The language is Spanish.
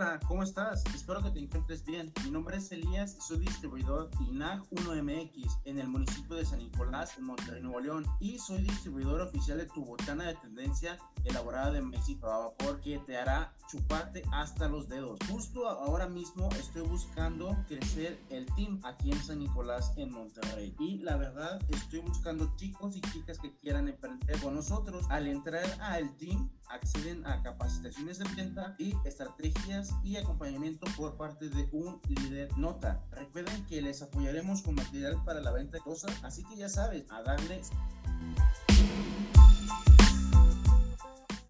Hola, ¿cómo estás? Espero que te encuentres bien. Mi nombre es Elías y soy distribuidor INAG 1MX en el municipio de San Nicolás, en Monterrey, Nuevo León. Y soy distribuidor oficial de tu botana de tendencia elaborada de México a vapor que te hará chuparte hasta los dedos. Justo ahora mismo estoy buscando crecer el team aquí en San Nicolás, en Monterrey. Y la verdad, estoy buscando chicos y chicas que quieran emprender con nosotros. Al entrar al team, acceden a capacitaciones de venta y estrategias y acompañamiento por parte de un líder nota. Recuerden que les apoyaremos con material para la venta de cosas, así que ya sabes, a darle